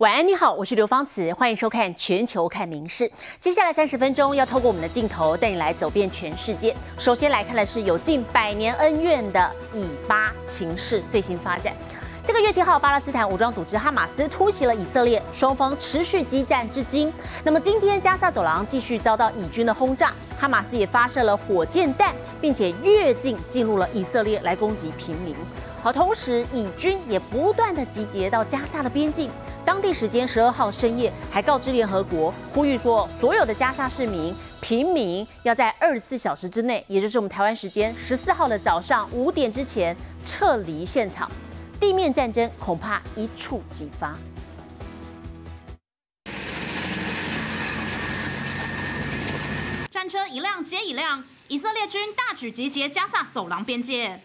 晚安，你好，我是刘芳慈，欢迎收看《全球看名事》。接下来三十分钟要透过我们的镜头带你来走遍全世界。首先来看的是有近百年恩怨的以巴情势最新发展。这个月七号，巴勒斯坦武装组织哈马斯突袭了以色列，双方持续激战至今。那么今天加萨走廊继续遭到以军的轰炸，哈马斯也发射了火箭弹，并且越境进入了以色列来攻击平民。好，同时以军也不断的集结到加萨的边境。当地时间十二号深夜，还告知联合国，呼吁说，所有的加沙市民、平民要在二十四小时之内，也就是我们台湾时间十四号的早上五点之前撤离现场。地面战争恐怕一触即发。战车一辆接一辆，以色列军大举集结加萨走廊边界。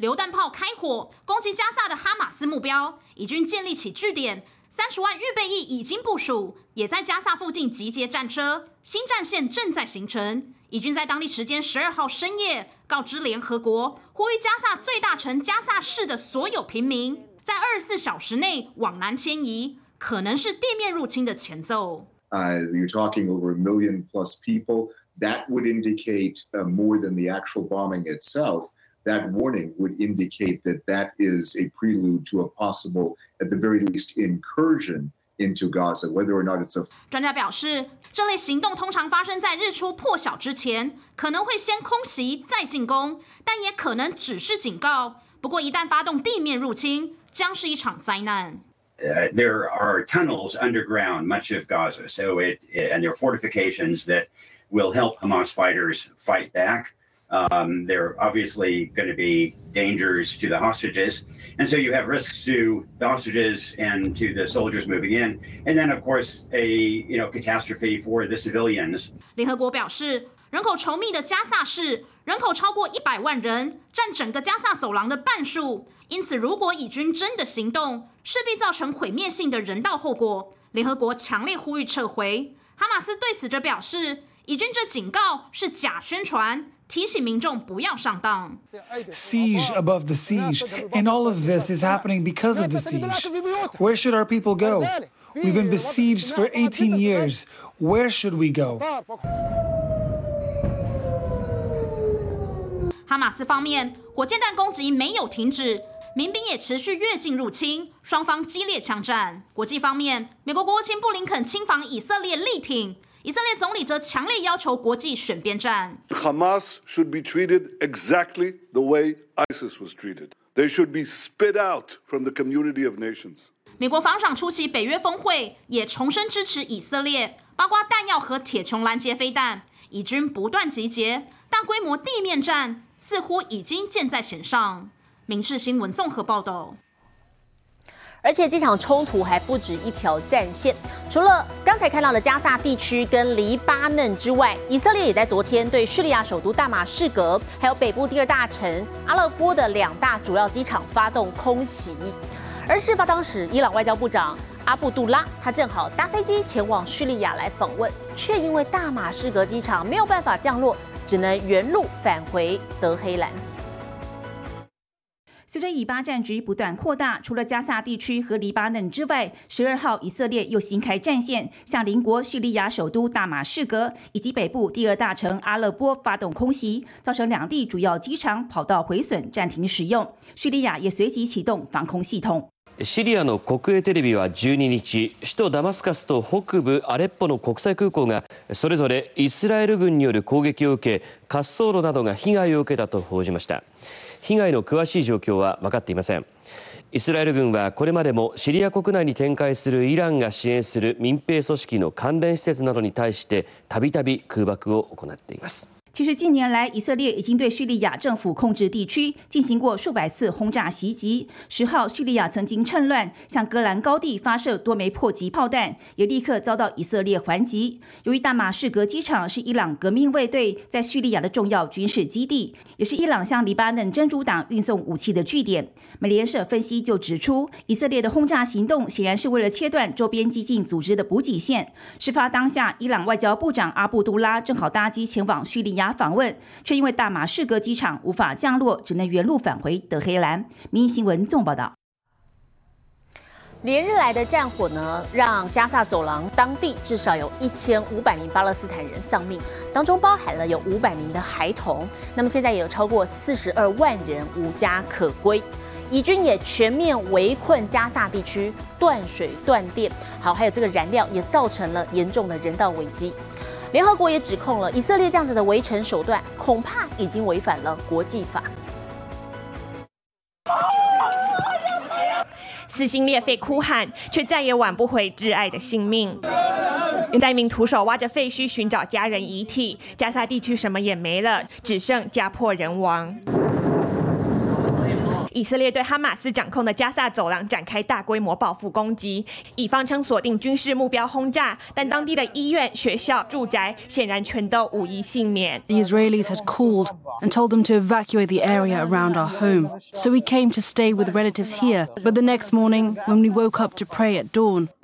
榴弹炮开火攻击加萨的哈马斯目标，以军建立起据点，三十万预备役已经部署，也在加萨附近集结战车，新战线正在形成。以军在当地时间十二号深夜告知联合国，呼吁加萨最大城加萨市的所有平民在二十四小时内往南迁移，可能是地面入侵的前奏。Uh, you're talking over a million plus people. That would indicate uh, more than the actual bombing itself. that warning would indicate that that is a prelude to a possible, at the very least, incursion into Gaza, whether or not it's a. 专家表示，这类行动通常发生在日出破晓之前，可能会先空袭再进攻，但也可能只是警告。不过，一旦发动地面入侵，将是一场灾难。Uh, there are tunnels underground much of Gaza, so it and there are fortifications that will help Hamas fighters fight back. Um, there are obviously going to be dangers to the hostages. And so you have risks to the hostages and to the soldiers moving in. And then, of course, a you know catastrophe for the civilians. 联合国表示，人口稠密的加萨市人口超过一百万人，占整个加萨走廊的半数。因此，如果以军真的行动，势必造成毁灭性的人道后果。联合国强烈呼吁撤回。哈马斯对此则表示，以军这警告是假宣传。 提醒民众不要上当。Siege above the siege, and all of this is happening because of the siege. Where should our people go? We've been besieged for 18 years. Where should we go? 哈马斯方面，火箭弹攻击没有停止，民兵也持续越境入侵，双方激烈枪战。国际方面，美国国务卿布林肯亲访以色列力挺。以色列总理则强烈要求国际选边站。Hamas should be treated exactly the way ISIS was treated. They should be spit out from the community of nations. 美国防长出席北约峰会，也重申支持以色列，包括弹药和铁穹拦截飞弹。以军不断集结，大规模地面战似乎已经箭在弦上。民事新闻综合报道。而且这场冲突还不止一条战线，除了刚才看到的加萨地区跟黎巴嫩之外，以色列也在昨天对叙利亚首都大马士革，还有北部第二大城阿勒颇的两大主要机场发动空袭。而事发当时，伊朗外交部长阿布杜拉他正好搭飞机前往叙利亚来访问，却因为大马士革机场没有办法降落，只能原路返回德黑兰。随着以巴战局不断扩大，除了加萨地区和黎巴嫩之外，十二号以色列又新开战线，向邻国叙利亚首都大马士革以及北部第二大城阿勒颇发动空袭，造成两地主要机场跑道毁损，暂停使用。叙利亚也随即启动防空系统。シリアの国営テレビは12日、首都ダマスカスと北部アレッポの国際空港がそれぞれイスラエル軍による攻撃を受け、滑走路などが被害を受けたと報じました。 被害の詳しい状況は分かっていません。イスラエル軍はこれまでもシリア国内に展開するイランが支援する民兵組織の関連施設などに対してたびたび空爆を行っています。其实近年来，以色列已经对叙利亚政府控制地区进行过数百次轰炸袭击。十号，叙利亚曾经趁乱向戈兰高地发射多枚迫击炮弹，也立刻遭到以色列还击。由于大马士革机场是伊朗革命卫队在叙利亚的重要军事基地，也是伊朗向黎巴嫩真主党运送武器的据点。美联社分析就指出，以色列的轰炸行动显然是为了切断周边激进组织的补给线。事发当下，伊朗外交部长阿布杜拉正好搭机前往叙利亚。访问，却因为大马士革机场无法降落，只能原路返回德黑兰。民新闻纵报道。连日来的战火呢，让加萨走廊当地至少有一千五百名巴勒斯坦人丧命，当中包含了有五百名的孩童。那么现在也有超过四十二万人无家可归，以军也全面围困加萨地区，断水断电，好，还有这个燃料也造成了严重的人道危机。联合国也指控了以色列这样子的围城手段，恐怕已经违反了国际法。撕心裂肺哭喊，却再也挽不回挚爱的性命。在一名徒手挖着废墟寻找家人遗体，加沙地区什么也没了，只剩家破人亡。以色列对哈马斯掌控的加萨走廊展开大规模报复攻击，以方称锁定军事目标轰炸，但当地的医院、学校、住宅显然全都无一幸免。The Israelis had called and told them to evacuate the area around our home, so we came to stay with relatives here. But the next morning, when we woke up to pray at dawn,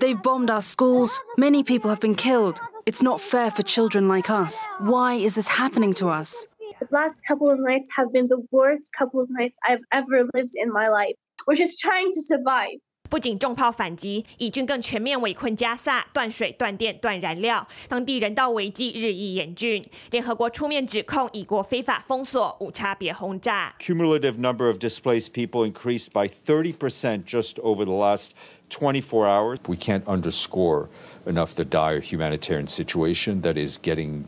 They've bombed our schools. Many people have been killed. It's not fair for children like us. Why is this happening to us? The last couple of nights have been the worst couple of nights I've ever lived in my life. We're just trying to survive. 不仅重炮反击，以军更全面围困加萨，断水、断电、断燃料，当地人道危机日益严峻。联合国出面指控以国非法封锁、无差别轰炸。 Cumulative number of displaced people increased by 30% just over the last 24 hours. We can't underscore enough the dire humanitarian situation that is getting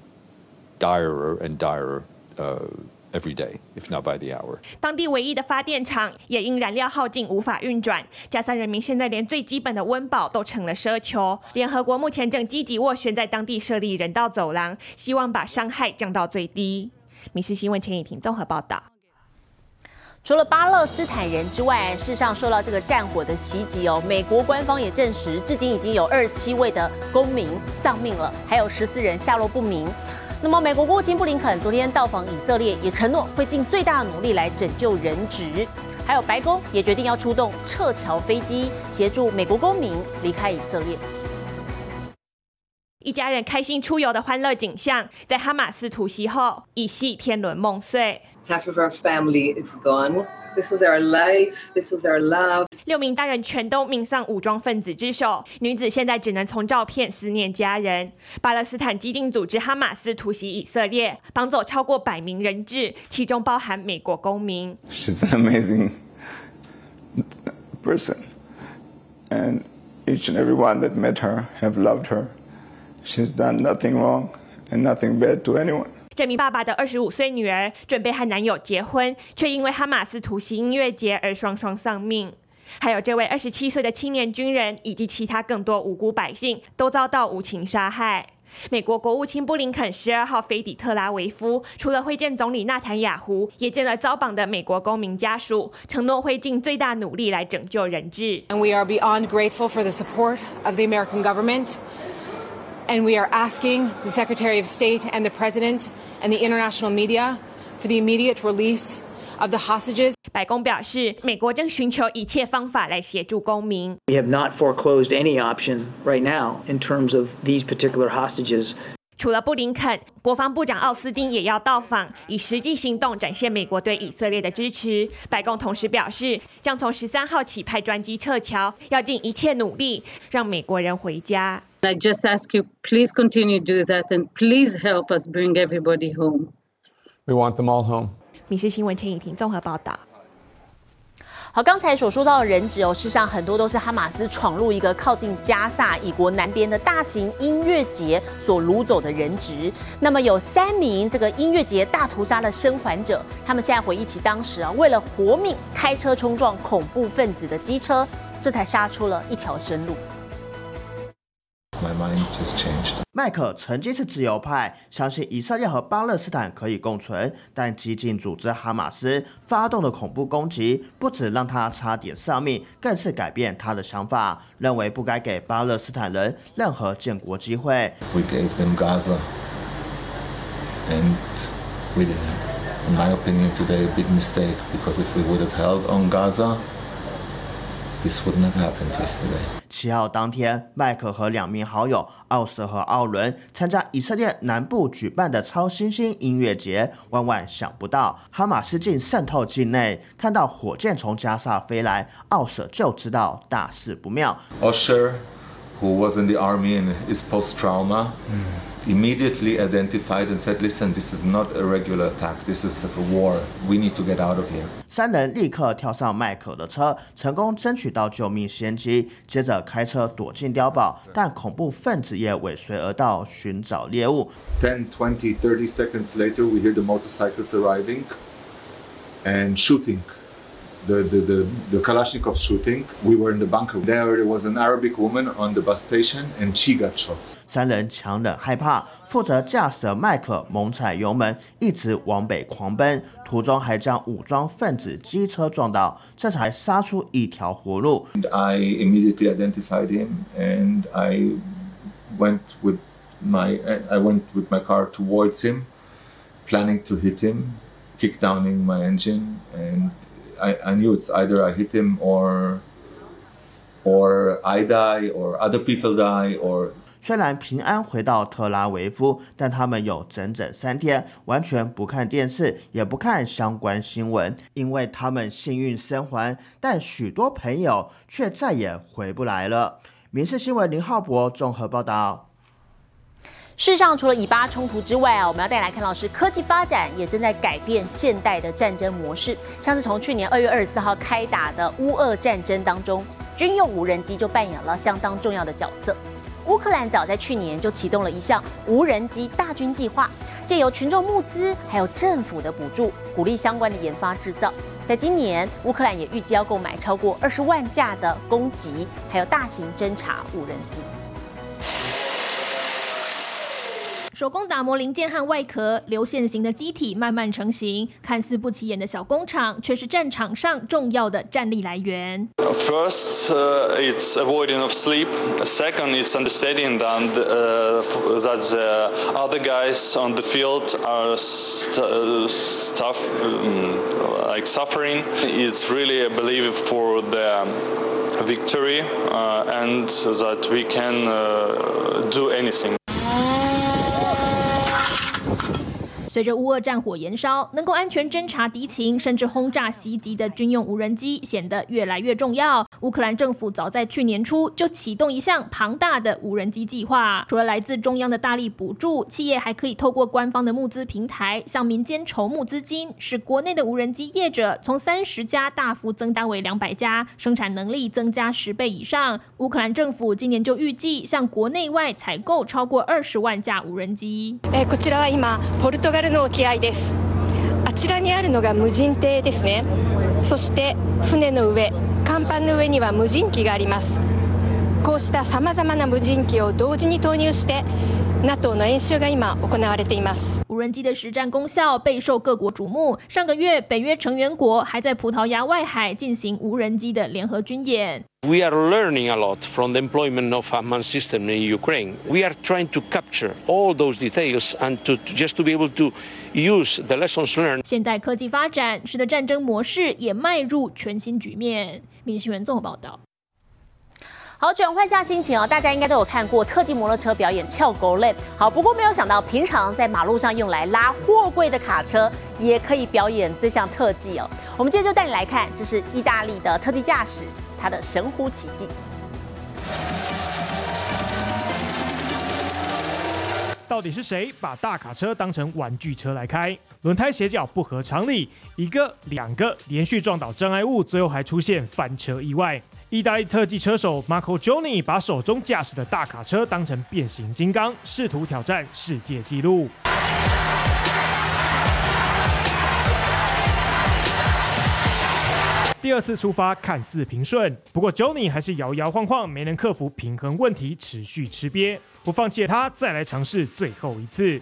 direr and direr uh, every day, if not by the hour. 当地唯一的发电厂也因燃料耗尽无法运转，加萨人民现在连最基本的温饱都成了奢求。联合国目前正积极斡旋在当地设立人道走廊，希望把伤害降到最低。民事新闻陈以婷综合报道。除了巴勒斯坦人之外，事实上受到这个战火的袭击哦，美国官方也证实，至今已经有二十七位的公民丧命了，还有十四人下落不明。那么，美国国务卿布林肯昨天到访以色列，也承诺会尽最大的努力来拯救人质。还有白宫也决定要出动撤侨飞机，协助美国公民离开以色列。一家人开心出游的欢乐景象，在哈马斯突袭后一夕天伦梦碎。Half of our family is gone. This was our life. This was our love. 六名大人全都命丧武装分子之手，女子现在只能从照片思念家人。巴勒斯坦激进组织哈马斯突袭以色列，绑走超过百名人质，其中包含美国公民。 She's an amazing person, and each and every one that met her have loved her. She's done nothing wrong and nothing bad to anyone. 这名爸爸的二十五岁女儿准备和男友结婚，却因为哈马斯突袭音乐节而双双丧命。还有这位二十七岁的青年军人，以及其他更多无辜百姓，都遭到无情杀害。美国国务卿布林肯十二号飞抵特拉维夫，除了会见总理纳坦雅胡，也见了遭绑的美国公民家属，承诺会尽最大努力来拯救人质。And we are beyond grateful for the support of the American government. And we are asking the Secretary of State and the President and the international media for the immediate release of the hostages. 白宫表示，美国正寻求一切方法来协助公民。 We have not foreclosed any option right now in terms of these particular hostages. 除了布林肯，国防部长奥斯汀也要到访，以实际行动展现美国对以色列的支持。白宫同时表示，将从十三号起派专机撤侨，要尽一切努力让美国人回家。 I just ask you, please continue to do that and please help us bring everybody home. We want them all home. 民事新闻陈以婷综合报道。好，刚才所说到的人质哦，事实上很多都是哈马斯闯入一个靠近加萨以国南边的大型音乐节所掳走的人质。那么有三名这个音乐节大屠杀的生还者，他们现在回忆起当时啊，为了活命开车冲撞恐怖分子的机车，这才杀出了一条生路。My mind has changed. 麦克曾经是自由派，相信以色列和巴勒斯坦可以共存，但激进组织哈马斯发动的恐怖攻击，不止让他差点丧命，更是改变他的想法，认为不该给巴勒斯坦人任何建国机会。We gave them Gaza, and we in my opinion, today a big mistake because if we would have held on Gaza, this yesterday. 七号当天，麦克和两名好友奥瑟和奥伦参加以色列南部举办的超新星音乐节。万万想不到，哈马斯竟渗透境内，看到火箭从加沙飞来，奥瑟就知道大事不妙。Osher, who was in the army and is post trauma, immediately identified and said, Listen, this is not a regular attack, this is a war. We need to get out of here. 三人立刻跳上麦克的车，成功争取到救命先机，接着开车躲进碉堡，但恐怖分子也尾随而到，寻找猎物。 10, 20, 30 seconds later, we hear the motorcycles arriving and shooting. The, the, the, the Kalashnikov shooting. We were in the bunker. There, there was an Arabic woman on the bus station and she got shot. 三人强忍害怕，负责驾驶的麦克猛踩油门，一直往北狂奔，途中还将武装分子机车撞倒，这才杀出一条活路。 And I immediately identified him and I went with my I went with my car towards him, planning to hit him, kick downing my engine, and I, I knew it's either I hit him or or I die or other people die or 虽然平安回到特拉维夫，但他们有整整三天完全不看电视，也不看相关新闻，因为他们幸运生还，但许多朋友却再也回不来了。民事新闻林浩博综合报道。事实上，除了以巴冲突之外啊，我们要带来看到是科技发展也正在改变现代的战争模式。像是从去年二月二十四号开打的乌俄战争当中，军用无人机就扮演了相当重要的角色。乌克兰早在去年就启动了一项无人机大军计划，借由群众募资还有政府的补助，鼓励相关的研发制造。在今年，乌克兰也预计要购买超过二十万架的攻击还有大型侦察无人机。手工打磨零件和外壳，流线型的机体慢慢成型，看似不起眼的小工厂，却是战场上重要的战力来源。First, uh, it's avoiding of sleep. Second, it's understanding that, uh, that the other guys on the field are stuff like suffering. It's really a belief for the victory uh, and that we can uh, do anything. 随着乌俄战火延烧，能够安全侦察敌情，甚至轰炸袭击的军用无人机显得越来越重要。乌克兰政府早在去年初就启动一项庞大的无人机计划，除了来自中央的大力补助，企业还可以透过官方的募资平台向民间筹募资金，使国内的无人机业者从三十家大幅增加为两百家，生产能力增加十倍以上。乌克兰政府今年就预计向国内外采购超过二十万架无人机。ルトガルの沖合です。あちらにあるのが無人艇ですね。そして船の上甲板の上には無人機があります。こうしたさまざまな無人機を同時に投入して NATO の演習が今行われています无人机的实战功效备受各国瞩目。上个月，北约成员国还在葡萄牙外海进行无人机的联合军演。 We are learning a lot from the employment of Hamas system in Ukraine. We are trying to capture all those details and to, to just to be able to use the lessons learned. 现代科技发展使得战争模式也迈入全新局面。民事新闻综合报道。 好，转换下心情哦，大家应该都有看过特技摩托车表演翘狗类。好，不过没有想到，平常在马路上用来拉货柜的卡车，也可以表演这项特技哦。我们今天就带你来看，这是意大利的特技驾驶，他的神乎其技。到底是谁把大卡车当成玩具车来开？轮胎斜角不合常理，一个、两个连续撞倒障碍物，最后还出现翻车意外。意大利特技车手 Marco Joni 把手中驾驶的大卡车当成变形金刚，试图挑战世界纪录。第二次出发看似平顺，不过 Johnny 还是摇摇晃晃，没能克服平衡问题，持续吃瘪。不放弃的他，再来尝试最后一次。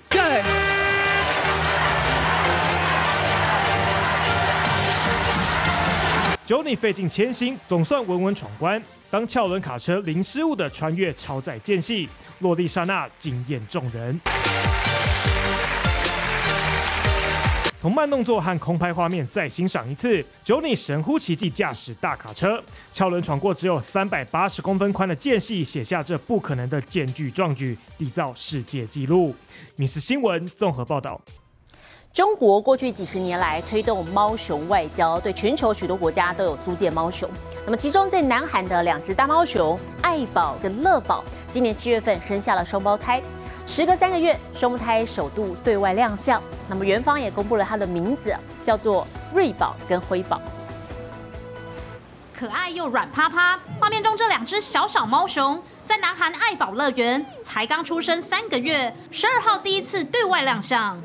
Johnny 费尽千辛，总算稳稳闯关。当翘轮卡车零失误的穿越超载间隙，落地刹那惊艳众人。从慢动作和空拍画面再欣赏一次，Johnny 神乎其技驾驶大卡车，翘轮闯过只有三百八十公分宽的间隙，写下这不可能的间距壮举，缔造世界纪录。民事新闻综合报道。中国过去几十年来推动猫熊外交，对全球许多国家都有租借猫熊。那么，其中在南韩的两只大猫熊爱宝跟乐宝，今年七月份生下了双胞胎。时隔三个月，双胞胎首度对外亮相。那么，元方也公布了它的名字，叫做瑞宝跟辉宝。可爱又软趴趴，画面中这两只小小猫熊在南韩爱宝乐园才刚出生三个月，十二号第一次对外亮相。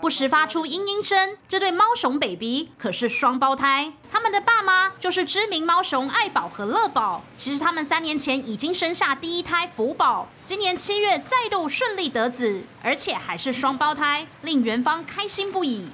不时发出嘤嘤声。这对猫熊 baby 可是双胞胎，他们的爸妈就是知名猫熊爱宝和乐宝。其实他们三年前已经生下第一胎福宝，今年七月再度顺利得子，而且还是双胞胎，令元芳开心不已。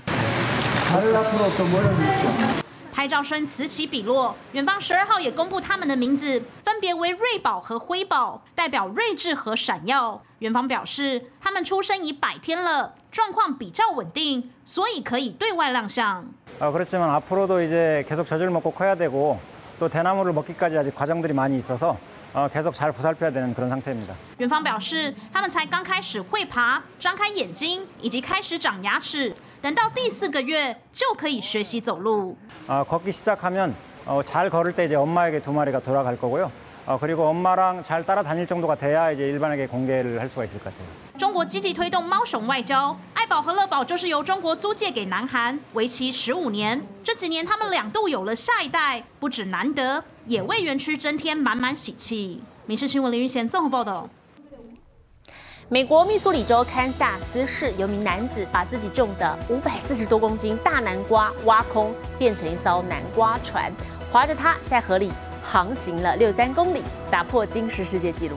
拍照声此起彼落，远方十二号也公布他们的名字，分别为瑞宝和辉宝，代表睿智和闪耀。远方表示，他们出生已百天了，状况比较稳定，所以可以对外亮相。아그렇지만앞으로도이제계속젖을먹고커야되고또대나무를먹기까지아직과정들이많이있어서어 계속잘보살펴야되는그런상태입니다远方表示，他们才刚开始会爬、张开眼睛，以及开始长牙齿。等到第四个月就可以学习走路。아걷기시작하면어잘걸을때이제엄마에게두마리가돌아갈거고요어그리고엄마랑잘따라다닐정도가돼야이제일반에게공개를할수가있을것같아요中国积极推动猫熊外交，爱 宝和乐宝就是由中国租借给南韩，为期十五年。这几年他们两度有了下一代，不止难得，也为园区增添满满喜气。民事新闻林云贤综合报道。美国密苏里州堪萨斯市有名男子把自己种的五百四十多公斤大南瓜挖空，变成一艘南瓜船，划着它在河里航行了六三公里，打破金氏世界纪录。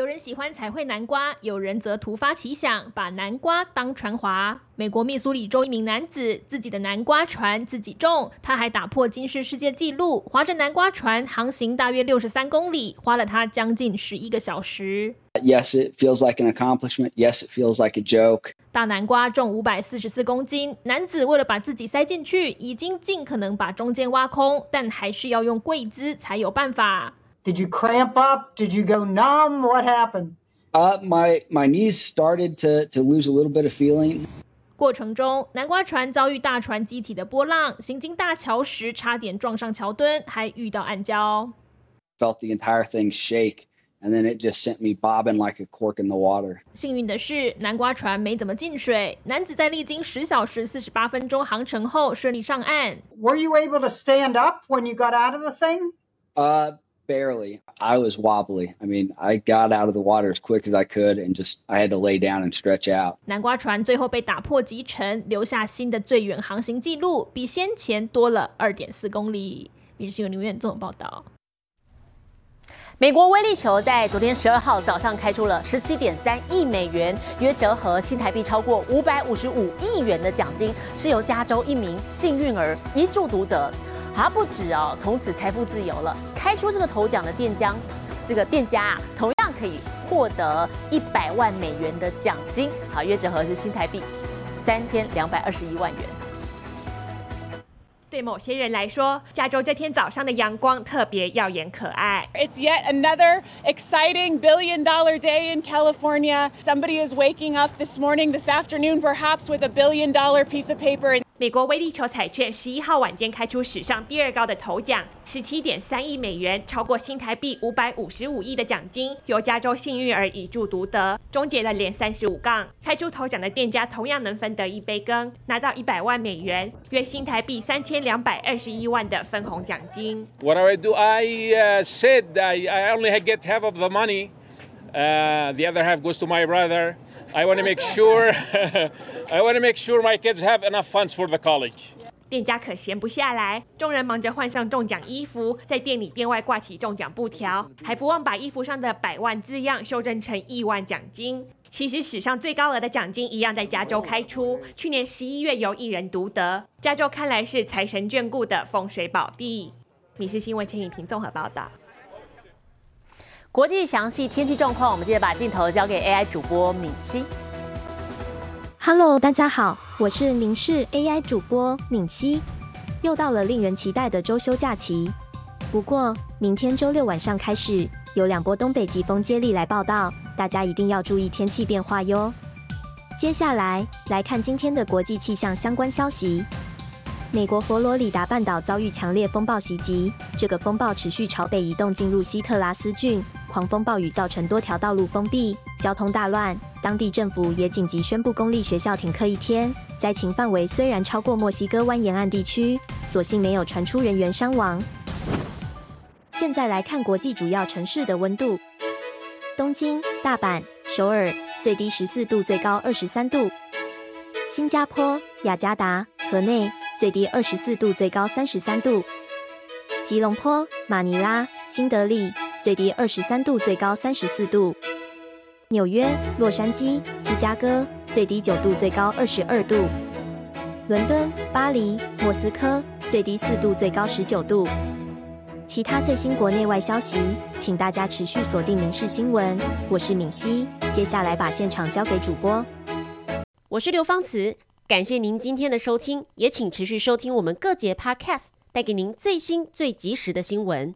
有人喜欢彩绘南瓜，有人则突发奇想，把南瓜当船划。美国密苏里州一名男子自己的南瓜船自己种，他还打破金氏世界纪录，划着南瓜船航行大约六十三公里，花了他将近十一个小时。Yes, it feels like an accomplishment. Yes, it feels like a joke. 大南瓜重五百四十四公斤，男子为了把自己塞进去，已经尽可能把中间挖空，但还是要用跪姿才有办法。Did you cramp up? Did you go numb? What happened? Uh, my my knees started to to lose a little bit of feeling. 过程中，南瓜船遭遇大船激起的波浪，行经大桥时差点撞上桥墩，还遇到暗礁。Felt the entire thing shake, and then it just sent me bobbing like a cork in the water. 幸运的是，南瓜船没怎么进水。男子在历经十小时四十八分钟航程后顺利上岸。Were you able to stand up when you got out of the thing? Uh Barely. I was wobbly. I mean, I got out of the water as quick as I could and just I had to lay down and stretch out. 南瓜船最后被打破集成，留下新的最远航行记录，比先前多了二点四公里。《新闻》留言综合报道。美国威力球在昨天十二号早上开出了十七点三亿美元，约折合新台币超过五百五十五亿元的奖金，是由加州一名幸运儿一注独得。还不止哦，从此财富自由了。开出这个头奖的店家，这个店家啊，同样可以获得一百万美元的奖金，好，约折合是新台币三千两百二十一万元。对某些人来说，加州这天早上的阳光特别耀眼可爱。It's yet another exciting billion dollar day in California. Somebody is waking up this morning, this afternoon, perhaps with a billion dollar piece of paper. 美国威力球彩券十一号晚间开出史上第二高的头奖，十七点三亿美元，超过新台币五百五十五亿的奖金，由加州幸运儿一注独得，终结了连三十五杠。开出头奖的店家同样能分得一杯羹，拿到一百万美元，约新台币三千两百二十一万的分红奖金。What do I do? I uh, said I, I only get half of the money. Uh, the other half goes to my brother. I want to make sure I want to make sure my kids have enough funds for the college. 店家可闲不下来，众人忙着换上中奖衣服，在店里店外挂起中奖布条，还不忘把衣服上的百万字样修正成亿万奖金。其实史上最高额的奖金一样在加州开出，去年十一月由一人独得。加州看来是财神眷顾的风水宝地。米氏新闻陈颖婷综合报道。国际详细天气状况，我们接着把镜头交给 AI 主播敏熙。Hello，大家好，我是明视 AI 主播敏熙。又到了令人期待的周休假期，不过明天周六晚上开始，有两波东北季风接力来报道，大家一定要注意天气变化哟。接下来来看今天的国际气象相关消息。美国佛罗里达半岛遭遇强烈风暴袭击，这个风暴持续朝北移动，进入西特拉斯郡。狂风暴雨造成多条道路封闭，交通大乱。当地政府也紧急宣布公立学校停课一天。灾情范围虽然超过墨西哥湾沿岸地区，所幸没有传出人员伤亡。现在来看国际主要城市的温度：东京、大阪、首尔，最低十四度，最高二十三度；新加坡、雅加达、河内。最低二十四度，最高三十三度。吉隆坡、马尼拉、新德里，最低二十三度，最高三十四度。纽约、洛杉矶、芝加哥，最低九度，最高二十二度。伦敦、巴黎、莫斯科，最低四度，最高十九度。其他最新国内外消息，请大家持续锁定《民事新闻》。我是敏熙，接下来把现场交给主播。我是刘芳慈。感谢您今天的收听，也请持续收听我们各节 Podcast，带给您最新最及时的新闻。